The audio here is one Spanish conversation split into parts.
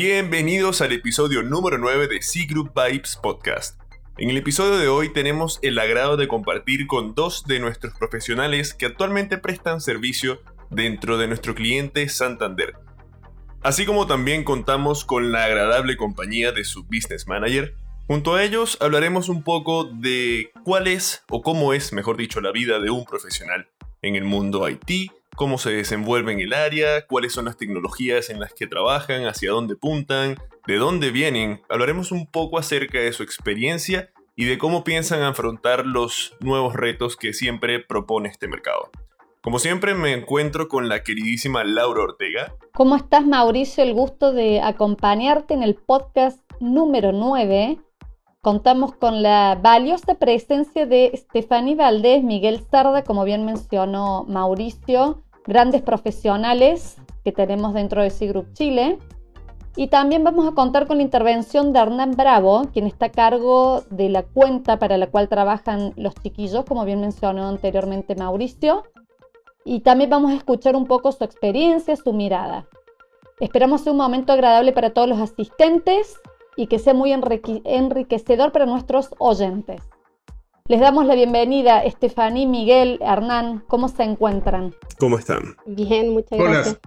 Bienvenidos al episodio número 9 de C Group Vibes Podcast. En el episodio de hoy tenemos el agrado de compartir con dos de nuestros profesionales que actualmente prestan servicio dentro de nuestro cliente Santander. Así como también contamos con la agradable compañía de su business manager. Junto a ellos hablaremos un poco de cuál es o cómo es, mejor dicho, la vida de un profesional en el mundo IT, cómo se desenvuelve en el área, cuáles son las tecnologías en las que trabajan, hacia dónde puntan, de dónde vienen. Hablaremos un poco acerca de su experiencia y de cómo piensan afrontar los nuevos retos que siempre propone este mercado. Como siempre me encuentro con la queridísima Laura Ortega. ¿Cómo estás Mauricio? El gusto de acompañarte en el podcast número 9. Contamos con la valiosa presencia de Stephanie Valdés, Miguel Sarda, como bien mencionó Mauricio, grandes profesionales que tenemos dentro de C-Group Chile. Y también vamos a contar con la intervención de Hernán Bravo, quien está a cargo de la cuenta para la cual trabajan los chiquillos, como bien mencionó anteriormente Mauricio. Y también vamos a escuchar un poco su experiencia, su mirada. Esperamos un momento agradable para todos los asistentes y que sea muy enriquecedor para nuestros oyentes. Les damos la bienvenida, Estefaní, Miguel, Hernán. ¿Cómo se encuentran? ¿Cómo están? Bien, muchas gracias.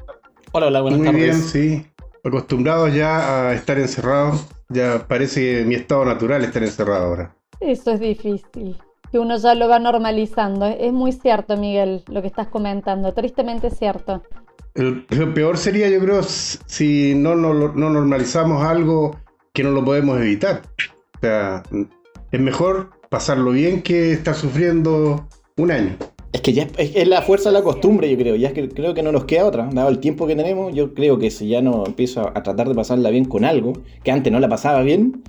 Hola, hola, buenas Muy tardes. bien, sí. Acostumbrados ya a estar encerrados. Ya parece mi estado natural estar encerrado ahora. Eso es difícil. Que uno ya lo va normalizando. Es muy cierto, Miguel, lo que estás comentando. Tristemente cierto. El- lo peor sería, yo creo, si no, no, no normalizamos algo que no lo podemos evitar. O sea, es mejor pasarlo bien que estar sufriendo un año. Es que ya es, la fuerza de la costumbre, yo creo. Ya es que creo que no nos queda otra. Dado el tiempo que tenemos, yo creo que si ya no empiezo a, a tratar de pasarla bien con algo, que antes no la pasaba bien,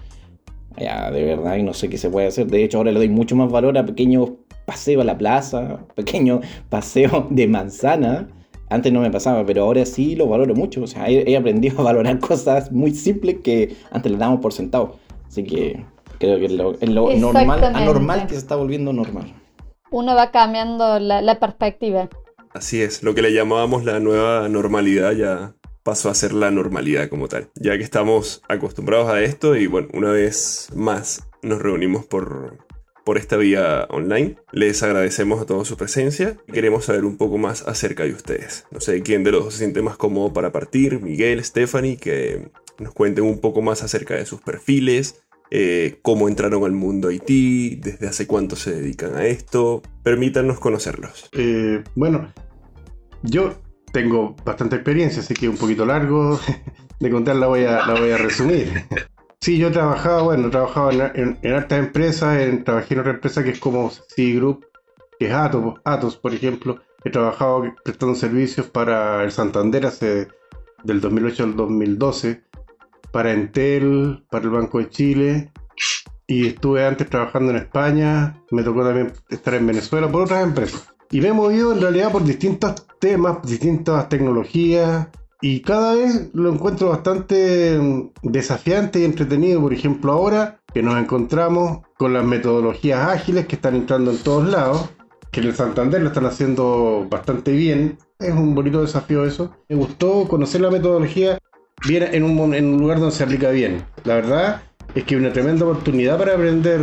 ya de verdad y no sé qué se puede hacer. De hecho, ahora le doy mucho más valor a pequeños paseos a la plaza, pequeños paseos de manzana. Antes no me pasaba, pero ahora sí lo valoro mucho. O sea, he, he aprendido a valorar cosas muy simples que antes le dábamos por sentado. Así que creo que es lo, es lo normal, anormal que se está volviendo normal. Uno va cambiando la, la perspectiva. Así es, lo que le llamábamos la nueva normalidad ya pasó a ser la normalidad como tal, ya que estamos acostumbrados a esto y bueno, una vez más nos reunimos por, por esta vía online. Les agradecemos a todos su presencia y queremos saber un poco más acerca de ustedes. No sé quién de los dos se siente más cómodo para partir, Miguel, Stephanie, que nos cuenten un poco más acerca de sus perfiles, eh, cómo entraron al mundo IT, desde hace cuánto se dedican a esto. Permítanos conocerlos. Eh, bueno, yo tengo bastante experiencia, así que un poquito largo de contar la la voy a resumir. Sí, yo he trabajado, bueno, he trabajado en, hartas empresas, trabajé en otra empresa que es como C Group, que es Atos, Atos, por ejemplo. He trabajado prestando servicios para el Santander hace del 2008 al 2012, para Entel, para el Banco de Chile, y estuve antes trabajando en España, me tocó también estar en Venezuela por otras empresas. Y me he movido en realidad por distintos temas, distintas tecnologías, y cada vez lo encuentro bastante mm, desafiante y entretenido. Por ejemplo, ahora que nos encontramos con las metodologías ágiles que están entrando en todos lados, que en el Santander lo están haciendo bastante bien. Es un bonito desafío eso. Me gustó conocer la metodología bien en un, lugar donde se aplica bien. La verdad es que una tremenda oportunidad para aprender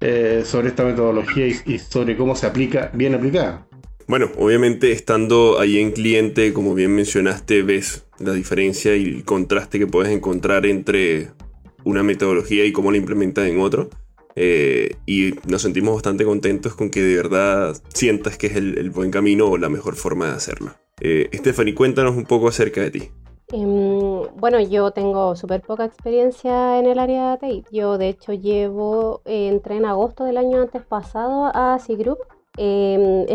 eh, sobre esta metodología y sobre cómo se aplica bien aplicada. Bueno, obviamente estando ahí en cliente, como bien mencionaste, ves la diferencia y el contraste que puedes encontrar entre una metodología y cómo la implementan en otro. Eh, y nos sentimos bastante contentos con que de verdad sientas que es el, buen camino o la mejor forma de hacerlo. Eh, Stephanie, cuéntanos un poco acerca de ti. Em, bueno, yo tengo súper poca experiencia en el área de TI. Yo, de hecho, llevo, eh, entré en agosto del año antes pasado a C-Group, em,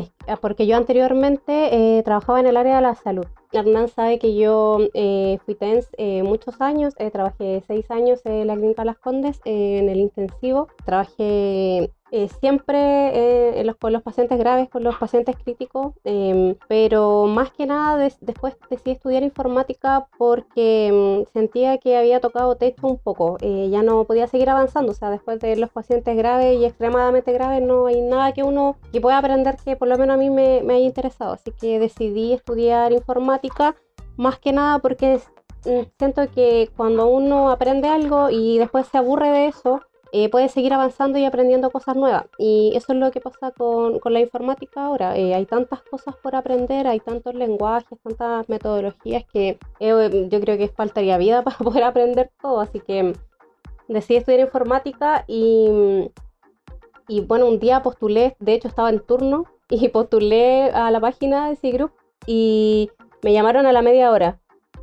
porque yo anteriormente eh, trabajaba en el área de la salud. Hernán sabe que yo eh, fui TENS eh, muchos años, eh, trabajé seis años en la Clínica Las Condes, eh, en el intensivo. Trabajé eh, siempre eh, en los, con los pacientes graves, con los pacientes críticos, em, pero más que nada después decidí estudiar informática porque em, sentía que había tocado techo un poco, eh, ya no podía seguir avanzando, o sea, después de los pacientes graves y extremadamente graves no hay nada que uno que pueda aprender que por lo menos a mí me, me haya interesado, así que decidí estudiar informática más que nada porque mm, siento que cuando uno aprende algo y después se aburre de eso, eh, puede seguir avanzando y aprendiendo cosas nuevas. Y eso es lo que pasa con, con la informática ahora. Eh, hay tantas cosas por aprender, hay tantos lenguajes, tantas metodologías que eh, yo creo que faltaría vida para poder aprender todo. Así que decidí estudiar informática y, y bueno, un día postulé, de hecho estaba en turno y postulé a la página de Cigroup y me llamaron a la media hora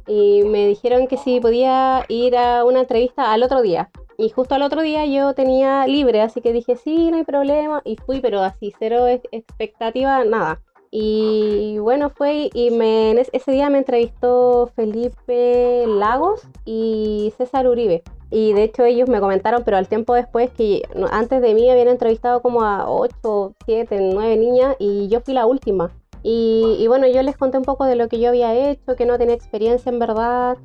y me dijeron que si podía ir a una entrevista al otro día. Y justo al otro día yo tenía libre, así que dije, sí, no hay problema. Y fui, pero así, cero expectativa, nada. Y bueno, fue y me, ese día me entrevistó Felipe Lagos y César Uribe. Y de hecho ellos me comentaron, pero al tiempo después que antes de mí habían entrevistado como a 8, 7, 9 niñas y yo fui la última. Y, y bueno, yo les conté un poco de lo que yo había hecho, que no tenía experiencia en verdad,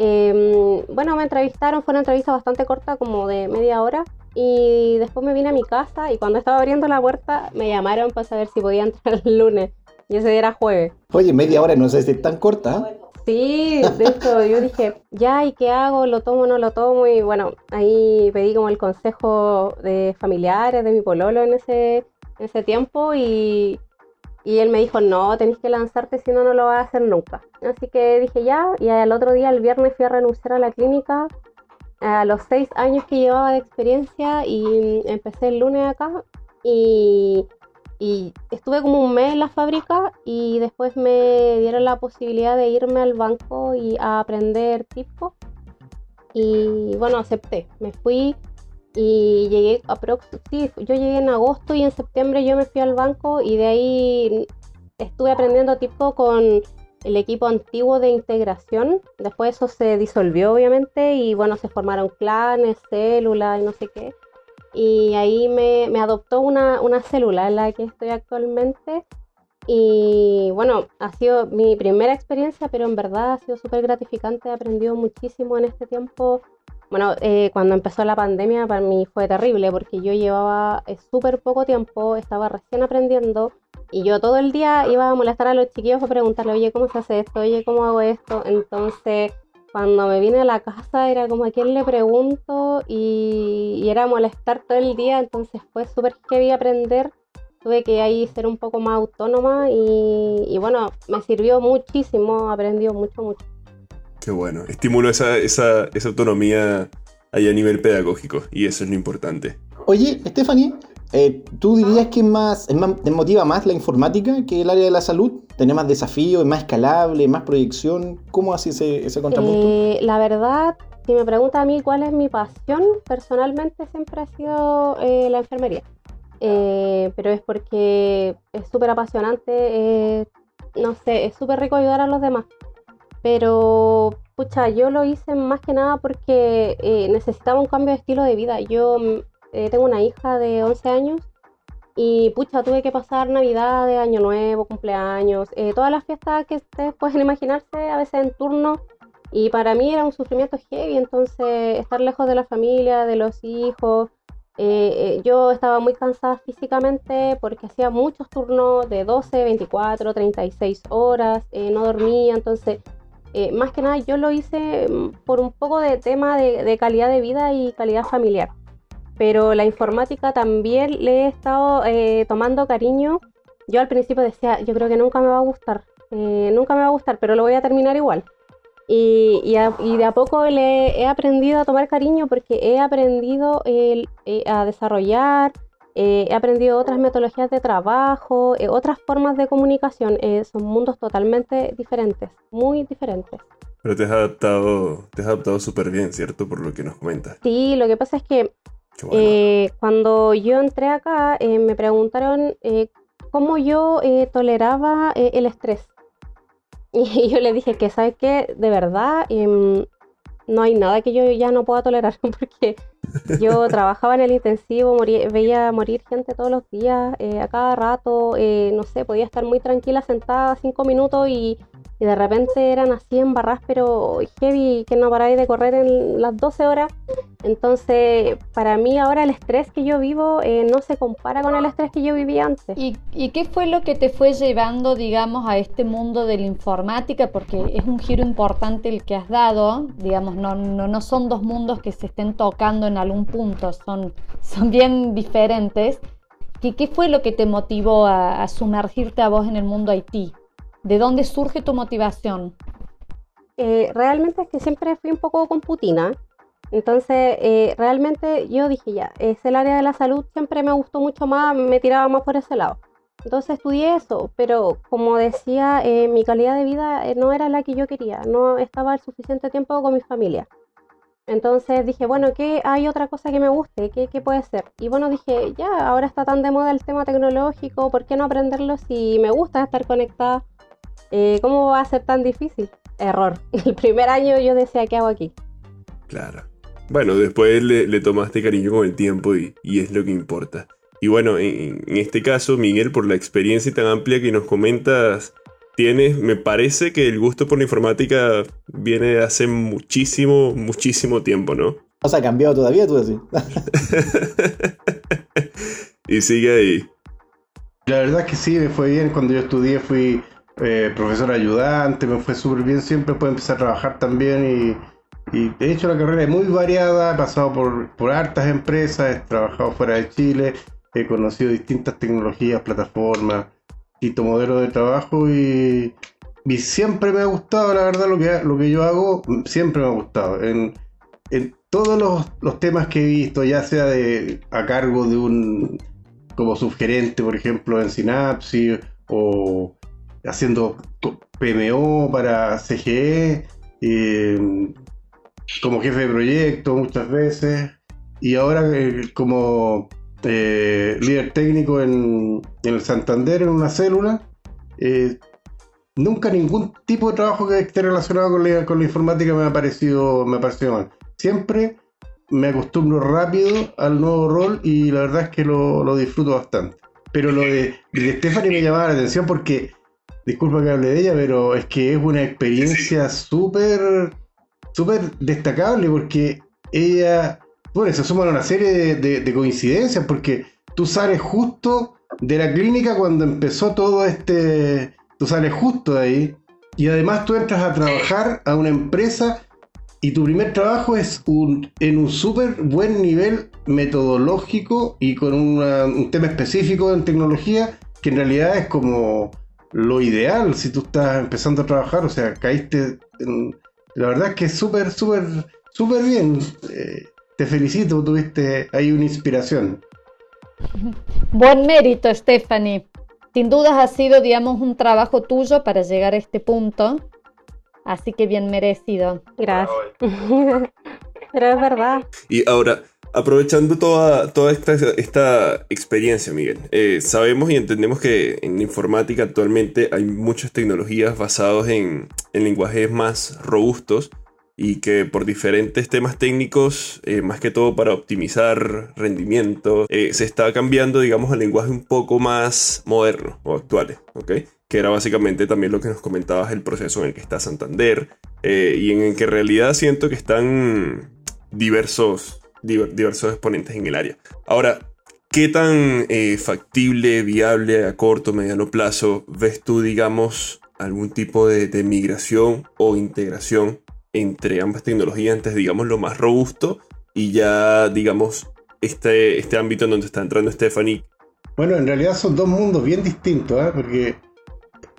Em, bueno, me entrevistaron, fue una entrevista bastante corta, como de media hora. Y después me vine a mi casa y cuando estaba abriendo la puerta me llamaron para saber si podía entrar el lunes. Y ese día era jueves. Oye, media hora no sé si es tan corta. Sí, de hecho yo dije, ya, ¿y qué hago? ¿Lo tomo o no lo tomo? Y bueno, ahí pedí como el consejo de familiares, de mi pololo en ese, en ese tiempo y, y él me dijo, no, tenés que lanzarte, si no, no lo vas a hacer nunca. Así que dije ya, y al otro día, el viernes, fui a renunciar a la clínica a los seis años que llevaba de experiencia y empecé el lunes acá y, y estuve como un mes en la fábrica y después me dieron la posibilidad de irme al banco y a aprender tipo y bueno, acepté. Me fui y llegué a sí, yo llegué en agosto y en septiembre yo me fui al banco y de ahí estuve aprendiendo tipo con el equipo antiguo de integración. Después eso se disolvió obviamente y bueno, se formaron clanes, células y no sé qué. Y ahí me, me adoptó una, una célula en la que estoy actualmente. Y bueno, ha sido mi primera experiencia, pero en verdad ha sido súper gratificante. He aprendido muchísimo en este tiempo bueno, eh, cuando empezó la pandemia para mí fue terrible porque yo llevaba eh, súper poco tiempo, estaba recién aprendiendo y yo todo el día iba a molestar a los chiquillos para preguntarle, oye, ¿cómo se hace esto? Oye, ¿cómo hago esto? Entonces, cuando me vine a la casa era como a quién le pregunto y, era molestar todo el día, entonces fue súper heavy aprender. Tuve que ahí ser un poco más autónoma y, y bueno, me sirvió muchísimo, aprendió mucho, mucho. Qué bueno. Estimulo esa, esa, esa autonomía ahí a nivel pedagógico y eso es lo importante. Oye, Stephanie, eh, ¿tú dirías que más, más, te motiva más la informática que el área de la salud? ¿Tiene más desafío, es más escalable, más proyección? ¿Cómo hace ese, ese contrapunto? Eh, la verdad, si me pregunta a mí cuál es mi pasión, personalmente siempre ha sido eh, la enfermería. pero es porque es súper apasionante, no sé, es súper rico ayudar a los demás. Pero, pucha, yo lo hice más que nada porque eh, necesitaba un cambio de estilo de vida. Yo eh, tengo una hija de 11 años y, pucha, tuve que pasar Navidad, de Año Nuevo, cumpleaños, eh, todas las fiestas que ustedes pueden imaginarse, a veces en turno. Y para mí era un sufrimiento heavy, entonces estar lejos de la familia, de los hijos. yo estaba muy cansada físicamente porque hacía muchos turnos de 12, 24, 36 horas, no dormía, entonces eh, más que nada yo lo hice mm, por un poco de tema de, calidad de vida y calidad familiar. Pero la informática también le he estado eh, tomando cariño. Yo al principio decía, yo creo que nunca me va a gustar, eh, nunca me va a gustar, pero lo voy a terminar igual. Y, de a poco le he aprendido a tomar cariño porque he aprendido a desarrollar, he aprendido otras metodologías de trabajo, otras formas de comunicación. son mundos totalmente diferentes muy diferentes. Pero te has adaptado, te has adaptado súper bien, ¿cierto? Por lo que nos comentas. Sí, lo que pasa es que eh, cuando yo entré acá eh, me preguntaron eh, cómo yo toleraba el estrés. Y yo le dije que, ¿sabes qué? De verdad, em, no hay nada que yo ya no pueda tolerar, porque yo trabajaba en el intensivo, veía morir gente todos los días, eh, a cada rato, eh, no sé, podía estar muy tranquila sentada cinco minutos y y de repente eran así en barras, pero heavy, que no paráis de correr en las 12 horas. Entonces, para mí ahora el estrés que yo vivo eh, no se compara con el estrés que yo vivía antes. ¿Y, ¿Y, qué fue lo que te fue llevando, digamos, a este mundo de la informática? Porque es un giro importante el que has dado, digamos, no, no, no son dos mundos que se estén tocando en algún punto, son, son bien diferentes. ¿Qué, ¿Qué fue lo que te motivó a, a sumergirte a vos en el mundo Haití? ¿De dónde surge tu motivación? Eh, realmente es que siempre fui un poco computina. Entonces, eh, realmente yo dije ya, es el área de la salud, siempre me gustó mucho más, me tiraba más por ese lado. Entonces estudié eso, pero como decía, eh, mi calidad de vida no era la que yo quería, no estaba el suficiente tiempo con mi familia. Entonces dije, bueno, ¿qué hay otra cosa que me guste? ¿Qué, ¿Qué, puede ser? Y bueno, dije, ya, ahora está tan de moda el tema tecnológico, ¿por qué no aprenderlo si me gusta estar conectada? Eh, ¿cómo va a ser tan difícil? Error. El primer año yo decía, ¿qué hago aquí? Claro. Bueno, después le, tomaste cariño con el tiempo y, es lo que importa. Y bueno, en, este caso, Miguel, por la experiencia tan amplia que nos comentas, tienes, me parece que el gusto por la informática viene de hace muchísimo, muchísimo tiempo, ¿no? ¿No se ha cambiado todavía, tú decís? y sigue ahí. La verdad es que sí, me fue bien. Cuando yo estudié fui eh, profesor ayudante, me fue súper bien siempre, pude empezar a trabajar también y, he hecho la carrera muy variada, he pasado por, por hartas empresas, he trabajado fuera de Chile, he conocido distintas tecnologías, plataformas, distintos modelos de trabajo y, siempre me ha gustado, la verdad, lo que, lo que yo hago, siempre me ha gustado. En, en todos los, los, temas que he visto, ya sea de a cargo de un como subgerente, por ejemplo, en Synapsis o haciendo PMO para CGE, eh, como jefe de proyecto muchas veces, y ahora eh, como eh, líder técnico en, el Santander, en una célula. nunca ningún tipo de trabajo que esté relacionado con la, con la informática me ha parecido, me ha parecido mal. Siempre me acostumbro rápido al nuevo rol y la verdad es que lo, lo disfruto bastante. Pero lo de, de Stephanie me llamaba la atención porque disculpa que hable de ella, pero es que es una experiencia súper, súper destacable porque ella, bueno, se suman una serie de, coincidencias porque tú sales justo de la clínica cuando empezó todo este, tú sales justo de ahí y además tú entras a trabajar a una empresa y tu primer trabajo es un, en un súper buen nivel metodológico y con un tema específico en tecnología que en realidad es como lo ideal si tú estás empezando a trabajar, o sea, caíste en... La verdad es que es súper, súper, súper bien. Eh, te felicito, tuviste ahí una inspiración. Buen mérito, Stephanie. Sin dudas ha sido, digamos, un trabajo tuyo para llegar a este punto. Así que bien merecido. Gracias. Pero es verdad. Y ahora, Aprovechando toda, toda esta, esta experiencia, Miguel, eh, sabemos y entendemos que en informática actualmente hay muchas tecnologías basadas en, en lenguajes más robustos y que por diferentes temas técnicos, eh, más que todo para optimizar rendimiento, eh, se está cambiando, digamos, al lenguaje un poco más moderno o actuales, ¿ok? Que era básicamente también lo que nos comentabas, el proceso en el que está Santander y en el que en realidad siento que están diversos diversos exponentes en el área. Ahora, ¿qué tan eh, factible, viable a corto, mediano plazo ves tú, digamos, algún tipo de, migración o integración entre ambas tecnologías antes, digamos, lo más robusto y ya, digamos, este, este ámbito en donde está entrando Stephanie? Bueno, en realidad son dos mundos bien distintos, ¿eh? porque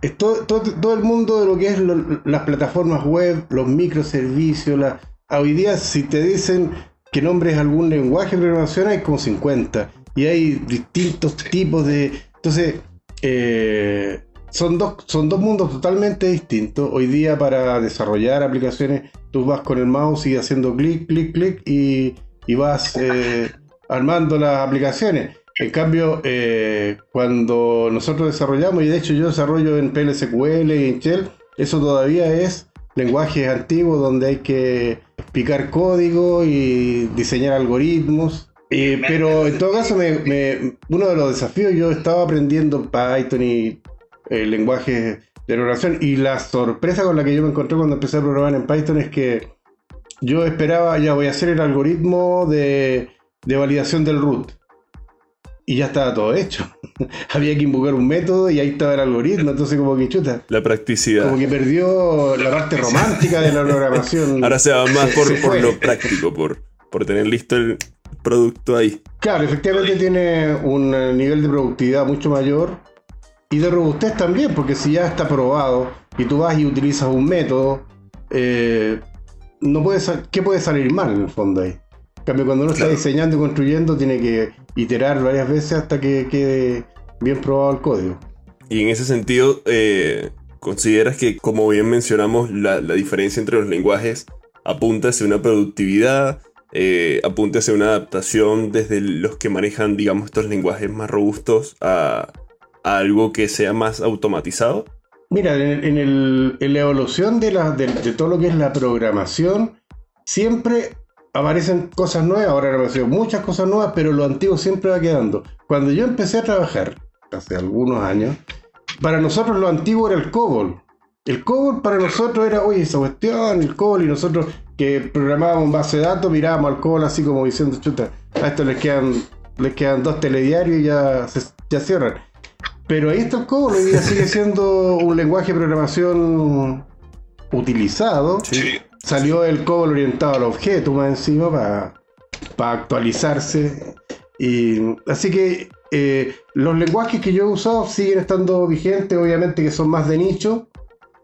es todo, todo, el mundo de lo que es las plataformas web, los microservicios, la, hoy día si te dicen que nombres algún lenguaje de programación hay como 50 y hay distintos tipos de... Entonces, eh, son, dos, son dos mundos totalmente distintos. Hoy día para desarrollar aplicaciones tú vas con el mouse y haciendo clic, clic, clic y, vas eh, armando las aplicaciones. En cambio, eh, cuando nosotros desarrollamos, y de hecho yo desarrollo en PLSQL y en Shell, eso todavía es lenguajes antiguos donde hay que picar código y diseñar algoritmos. Eh, pero en todo caso, me, uno de los desafíos, yo estaba aprendiendo Python y el eh, lenguajes de programación y la sorpresa con la que yo me encontré cuando empecé a programar en Python es que yo esperaba, ya voy a hacer el algoritmo de, de validación del root. Y ya estaba todo hecho. Había que invocar un método y ahí estaba el algoritmo, entonces como que chuta. La practicidad. Como que perdió la parte romántica de la programación. Ahora se va más por, por lo práctico, por, por tener listo el producto ahí. Claro, efectivamente tiene un nivel de productividad mucho mayor y de robustez también, porque si ya está probado y tú vas y utilizas un método, eh, no puede ¿qué puede salir mal en el fondo ahí? En cambio, cuando uno está diseñando y construyendo, tiene que iterar varias veces hasta que quede bien probado el código. Y en ese sentido, eh, ¿consideras que, como bien mencionamos, la, diferencia entre los lenguajes apunta hacia una productividad, eh, apunta hacia una adaptación desde los que manejan, digamos, estos lenguajes más robustos a, algo que sea más automatizado? Mira, en, la evolución de, de, todo lo que es la programación, siempre aparecen cosas nuevas, ahora han muchas cosas nuevas, pero lo antiguo siempre va quedando. Cuando yo empecé a trabajar, hace algunos años, para nosotros lo antiguo era el COBOL. El COBOL para nosotros era, oye, esa cuestión, el COBOL, y nosotros que programábamos base de datos, mirábamos al COBOL así como diciendo, chuta, a esto les quedan, les quedan dos telediarios y ya, ya cierran. Pero ahí está el COBOL, hoy día sigue siendo un lenguaje de programación utilizado. Sí. Salió el COBOL orientado al objeto más encima para actualizarse. Y, así que eh, los lenguajes que yo he usado siguen estando vigentes, obviamente que son más de nicho.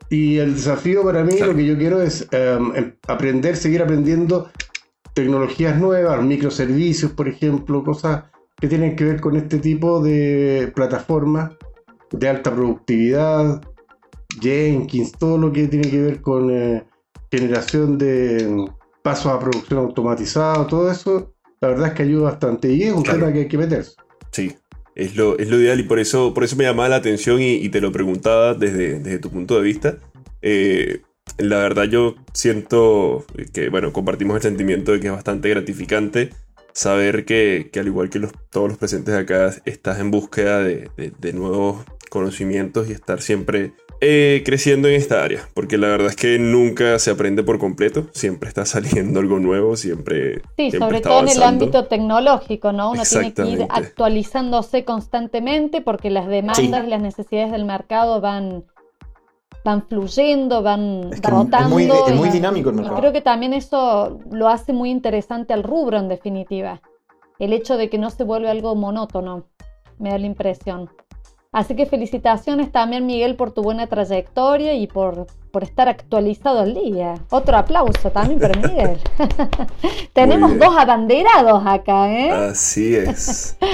Y el desafío para mí, lo que yo quiero es em, em, aprender, seguir aprendiendo tecnologías nuevas, microservicios, por ejemplo, cosas que tienen que ver con este tipo de plataformas de alta productividad, Jenkins, todo lo que tiene que ver con eh, generación de pasos a producción automatizado, todo eso, la verdad es que ayuda bastante y es un tema que hay que meterse. Sí, es lo, es lo ideal y por eso, por eso me llamaba la atención y, te lo preguntaba desde, desde, tu punto de vista. Eh, la verdad yo siento que, bueno, compartimos el sentimiento de que es bastante gratificante saber que, que al igual que los, todos los presentes acá, estás en búsqueda de, de nuevos conocimientos y estar siempre eh, creciendo en esta área, porque la verdad es que nunca se aprende por completo, siempre está saliendo algo nuevo, siempre... Sí, sobre todo en el ámbito tecnológico, ¿no? Uno tiene que ir actualizándose constantemente porque las demandas y las necesidades del mercado van, van fluyendo, van rotando. Es muy, dinámico el mercado. Creo que también eso lo hace muy interesante al rubro, en definitiva. El hecho de que no se vuelve algo monótono, me da la impresión. Así que felicitaciones también Miguel por tu buena trayectoria y por, por estar actualizado al día. Otro aplauso también para Miguel. Tenemos dos abanderados acá, ¿eh? Así es.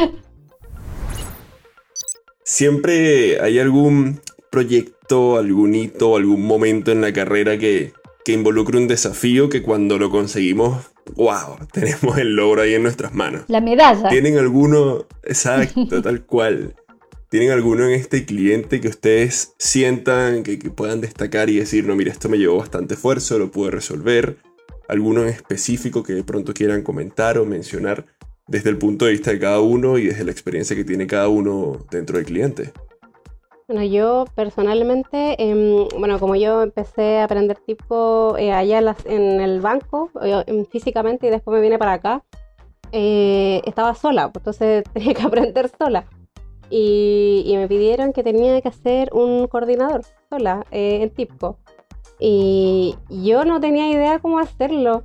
Siempre hay algún proyecto, algún hito, algún momento en la carrera que, que involucre un desafío que cuando lo conseguimos, wow, tenemos el logro ahí en nuestras manos. La medalla. ¿Tienen alguno? Exacto, tal cual. ¿Tienen alguno en este cliente que ustedes sientan que, puedan destacar y decir, no, mira, esto me llevó bastante esfuerzo, lo pude resolver? ¿Alguno en específico que de pronto quieran comentar o mencionar desde el punto de vista de cada uno y desde la experiencia que tiene cada uno dentro del cliente? Bueno, yo personalmente, em, bueno, como yo empecé a aprender tipo eh, allá en, el banco, em, físicamente, y después me vine para acá, eh, estaba sola, pues, entonces tenía que aprender sola y, me pidieron que tenía que hacer un coordinador sola eh, en TIPCO. Y yo no tenía idea cómo hacerlo.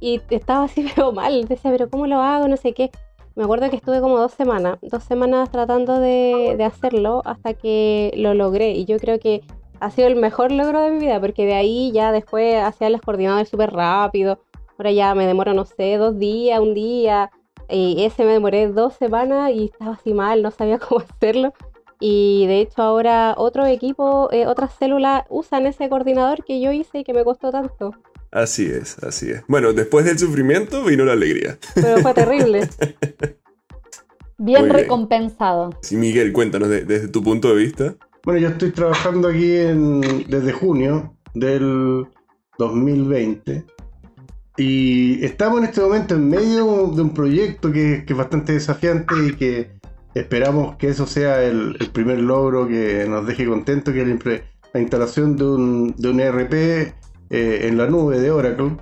Y estaba así, mal. Decía, pero ¿cómo lo hago? No sé qué. Me acuerdo que estuve como dos semanas, dos semanas tratando de, hacerlo hasta que lo logré. Y yo creo que ha sido el mejor logro de mi vida, porque de ahí ya después hacía los coordinadores súper rápido. Ahora ya me demoro, no sé, dos días, un día. Ese me demoré dos semanas y estaba así mal, no sabía cómo hacerlo. Y de hecho ahora otro equipo, eh, otras células usan ese coordinador que yo hice y que me costó tanto. Así es, así es. Bueno, después del sufrimiento vino la alegría. Pero fue terrible. bien, recompensado. Sí, Miguel, cuéntanos desde tu punto de vista. Bueno, yo estoy trabajando aquí desde junio del 2020. Y estamos en este momento en medio de un proyecto que, que es bastante desafiante y que esperamos que eso sea el, el primer logro que nos deje contento, que es la, la instalación de un, de un ERP eh, en la nube de Oracle.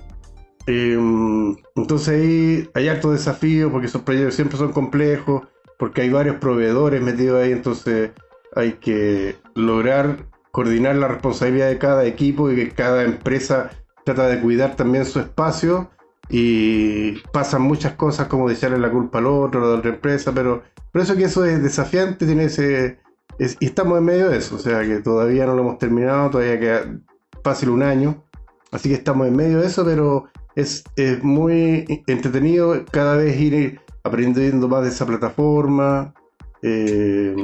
Eh, entonces ahí hay harto desafío porque esos proyectos siempre son complejos, porque hay varios proveedores metidos ahí, entonces hay que lograr coordinar la responsabilidad de cada equipo y que cada empresa trata de cuidar también su espacio y pasan muchas cosas como echarle la culpa al otro, a la otra empresa, pero por eso que eso es desafiante, tiene ese, y estamos en medio de eso, o sea que todavía no lo hemos terminado, todavía queda fácil un año, así que estamos en medio de eso, pero es, es muy entretenido cada vez ir aprendiendo más de esa plataforma. Eh,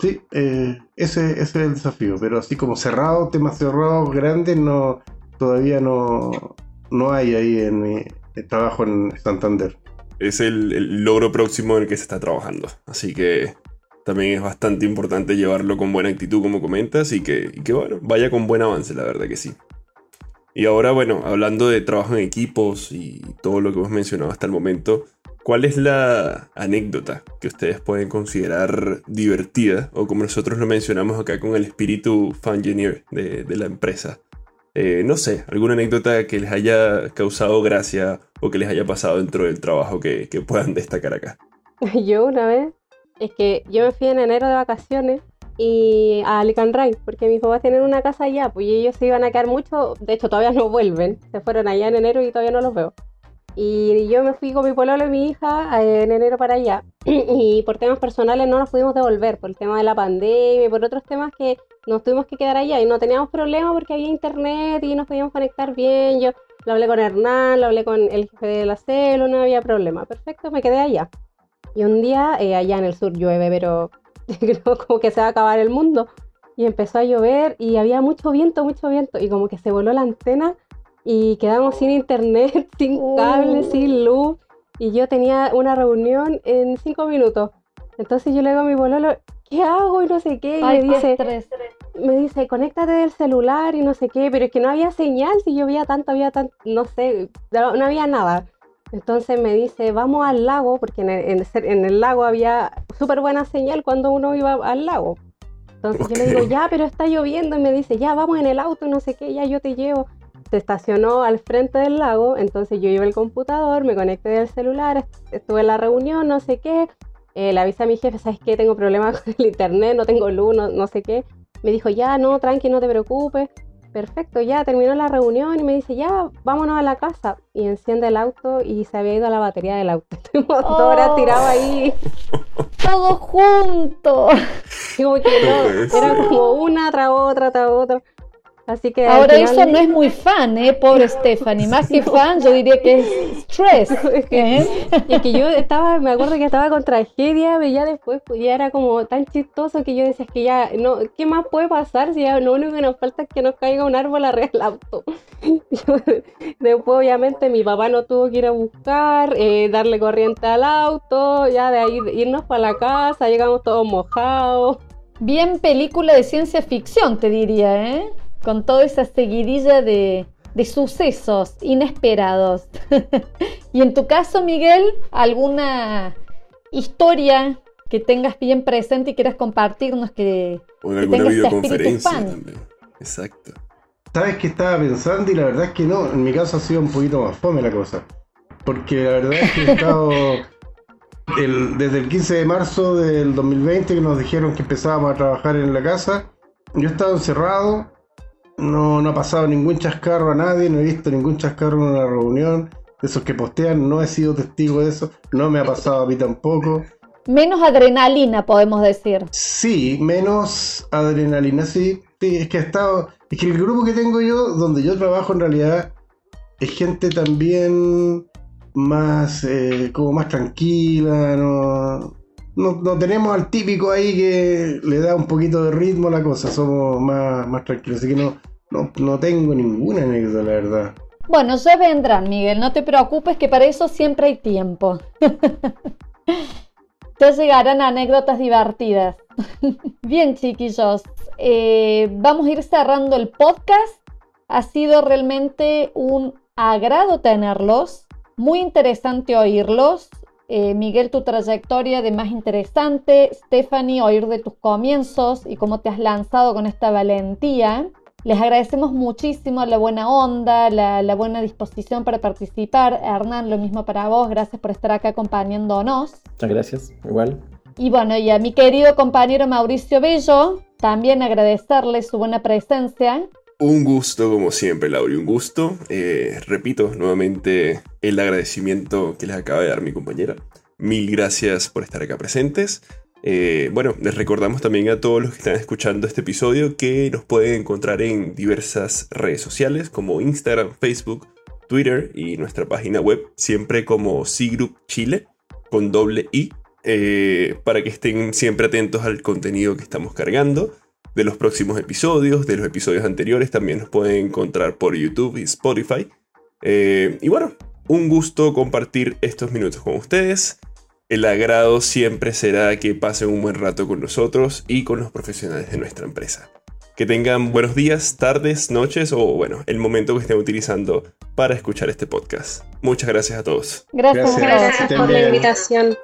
sí, eh, ese, es el desafío, pero así como cerrado, temas cerrados grandes, no, todavía no, no hay ahí en mi trabajo en Santander. Es el, el, logro próximo en el que se está trabajando. Así que también es bastante importante llevarlo con buena actitud, como comentas, y que, y que bueno, vaya con buen avance, la verdad que sí. Y ahora, bueno, hablando de trabajo en equipos y todo lo que hemos mencionado hasta el momento, ¿cuál es la anécdota que ustedes pueden considerar divertida? O como nosotros lo mencionamos acá con el espíritu engineer de, de la empresa. Eh, no sé, alguna anécdota que les haya causado gracia o que les haya pasado dentro del trabajo que, que puedan destacar acá. Yo una vez es que yo me fui en enero de vacaciones y a Alicanray, porque mis papás tienen una casa allá, pues ellos se iban a quedar mucho, de hecho todavía no vuelven, se fueron allá en enero y todavía no los veo. Y yo me fui con mi pololo y mi hija eh, en enero para allá. y por temas personales no nos pudimos devolver, por el tema de la pandemia y por otros temas que nos tuvimos que quedar allá. Y no teníamos problema porque había internet y nos podíamos conectar bien. Yo lo hablé con Hernán, lo hablé con el jefe de la célula, no había problema. Perfecto, me quedé allá. Y un día eh, allá en el sur llueve, pero creo como que se va a acabar el mundo. Y empezó a llover y había mucho viento, mucho viento. Y como que se voló la antena y quedamos sin internet, sin cable, Uh. sin luz. Y yo tenía una reunión en cinco minutos. Entonces yo le digo a mi bololo, ¿qué hago? Y no sé qué. Y Ay, me dice, estrés. me dice, conéctate del celular y no sé qué, pero es que no había señal, si yo veía tanto, había tanto, no sé, no, no había nada. Entonces me dice, vamos al lago, porque en el, en el- el lago había súper buena señal cuando uno iba al lago. Entonces yo le digo, ya, pero está lloviendo, y me dice, ya, vamos en el auto, no sé qué, ya yo te llevo. Se estacionó al frente del lago, entonces yo iba al computador, me conecté del celular, est- estuve en la reunión, no sé qué. Eh, le avisé a mi jefe, ¿sabes qué? Tengo problemas con el internet, no tengo luz, no, no sé qué. Me dijo, ya, no, tranqui, no te preocupes. Perfecto, ya terminó la reunión y me dice, ya, vámonos a la casa. Y enciende el auto y se había ido la batería del auto. Estuvimos dos horas Oh. tirados ahí. Todo junto. Y como que No era como una tras otra, tras otra. Así que al Ahora final- eso no es muy fan, ¿eh? Pobre Stephanie. Más que fan, yo diría que es stress. ¿eh? Y es que yo estaba, me acuerdo que estaba con tragedia, pero ya después pues, ya era como tan chistoso que yo decía es que ya, no, ¿qué más puede pasar si ya lo único que nos falta es que nos caiga un árbol arriba del auto? Yo- después obviamente mi papá no tuvo que ir a buscar, eh, darle corriente al auto, ya de ahí irnos para la casa, llegamos todos mojados. Bien película de ciencia ficción, te diría, ¿eh? Con toda esa seguidilla de, de sucesos inesperados. y en tu caso, Miguel, ¿alguna historia que tengas bien presente y quieras compartirnos que... O en Que alguna videoconferencia también. Exacto. ¿Sabes qué estaba pensando? Y la verdad es que no, en mi caso ha sido un poquito más fome la cosa. Porque la verdad es que he estado el- desde el 15 de marzo del 2020 que nos dijeron que empezábamos a trabajar en la casa. Yo he estado encerrado, no, no ha pasado ningún chascarro a nadie, no he visto ningún chascarro en una reunión. De esos que postean, no he sido testigo de eso, no me ha pasado a mí tampoco. Menos adrenalina, podemos decir. Sí, menos adrenalina, sí. Sí, es que he estado. Es que el grupo que tengo yo, donde yo trabajo en realidad, es gente también más. eh, como más tranquila, no, no. no tenemos al típico ahí que le da un poquito de ritmo a la cosa, somos más, más tranquilos. Así que no, no, no tengo ninguna anécdota, la verdad. Bueno, ya vendrán, Miguel, no te preocupes que para eso siempre hay tiempo. ya llegarán anécdotas divertidas. Bien, chiquillos, eh, vamos a ir cerrando el podcast Ha sido realmente un agrado tenerlos, muy interesante oírlos. Eh, Miguel, tu trayectoria de más interesante. Stephanie, oír de tus comienzos y cómo te has lanzado con esta valentía. Les agradecemos muchísimo la buena onda, la, la, buena disposición para participar. Hernán, lo mismo para vos. Gracias por estar acá acompañándonos. Muchas gracias, igual. Y bueno, y a mi querido compañero Mauricio Bello, también agradecerle su buena presencia. Un gusto, como siempre, Lauri, un gusto. Eh, repito nuevamente el agradecimiento que les acaba de dar mi compañera. Mil gracias por estar acá presentes. Eh, bueno, les recordamos también a todos los que están escuchando este episodio que nos pueden encontrar en diversas redes sociales como Instagram, Facebook, Twitter y nuestra página web, siempre como C Chile, con doble I, eh, para que estén siempre atentos al contenido que estamos cargando de los próximos episodios, de los episodios anteriores. También nos pueden encontrar por YouTube y Spotify. Eh, y bueno, un gusto compartir estos minutos con ustedes. El agrado siempre será que pasen un buen rato con nosotros y con los profesionales de nuestra empresa. Que tengan buenos días, tardes, noches o bueno, el momento que estén utilizando para escuchar este podcast. Muchas gracias a todos. Gracias, gracias, gracias por la invitación.